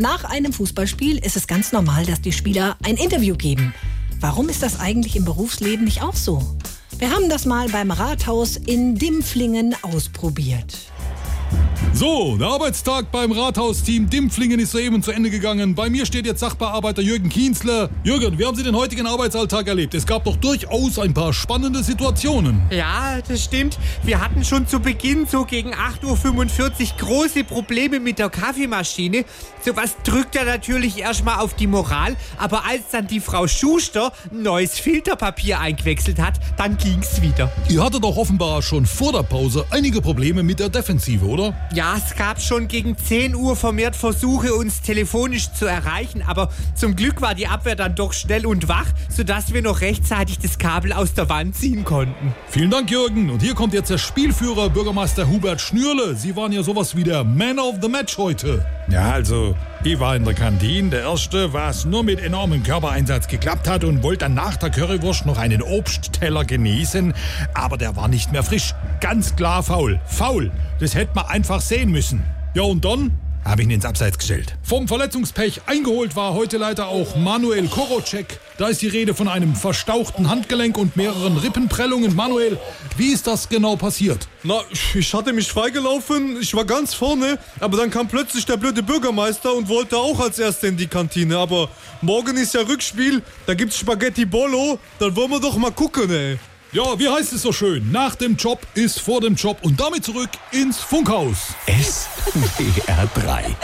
Nach einem Fußballspiel ist es ganz normal, dass die Spieler ein Interview geben. Warum ist das eigentlich im Berufsleben nicht auch so? Wir haben das mal beim Rathaus in Dimpflingen ausprobiert. So, der Arbeitstag beim Rathausteam Dimpflingen ist soeben zu Ende gegangen. Bei mir steht jetzt Sachbearbeiter Jürgen Kienzler. Jürgen, wie haben Sie den heutigen Arbeitsalltag erlebt? Es gab doch durchaus ein paar spannende Situationen. Ja, das stimmt. Wir hatten schon zu Beginn so gegen 8.45 Uhr große Probleme mit der Kaffeemaschine. Sowas drückt ja natürlich erstmal auf die Moral. Aber als dann die Frau Schuster ein neues Filterpapier eingewechselt hat, dann ging's wieder. Ihr hattet doch offenbar schon vor der Pause einige Probleme mit der Defensive, oder? Ja, es gab schon gegen 10 Uhr vermehrt Versuche, uns telefonisch zu erreichen, aber zum Glück war die Abwehr dann doch schnell und wach, sodass wir noch rechtzeitig das Kabel aus der Wand ziehen konnten. Vielen Dank, Jürgen. Und hier kommt jetzt der Spielführer, Bürgermeister Hubert Schnürle. Sie waren ja sowas wie der Man of the Match heute. Ja, also, ich war in der Kantine, der Erste, was nur mit enormem Körpereinsatz geklappt hat und wollte dann nach der Currywurst noch einen Obstteller genießen, aber der war nicht mehr frisch. Ganz klar faul. Faul. Das hätte man einfach sehen müssen. Ja, und dann? Habe ich ihn ins Abseits gestellt. Vom Verletzungspech eingeholt war heute leider auch Manuel Korocek. Da ist die Rede von einem verstauchten Handgelenk und mehreren Rippenprellungen. Manuel, wie ist das genau passiert? Na, ich hatte mich freigelaufen, ich war ganz vorne, aber dann kam plötzlich der blöde Bürgermeister und wollte auch als Erster in die Kantine. Aber morgen ist ja Rückspiel, da gibt's Spaghetti Bolo, dann wollen wir doch mal gucken, ey. Ja, wie heißt es so schön? Nach dem Job ist vor dem Job und damit zurück ins Funkhaus. SWR 3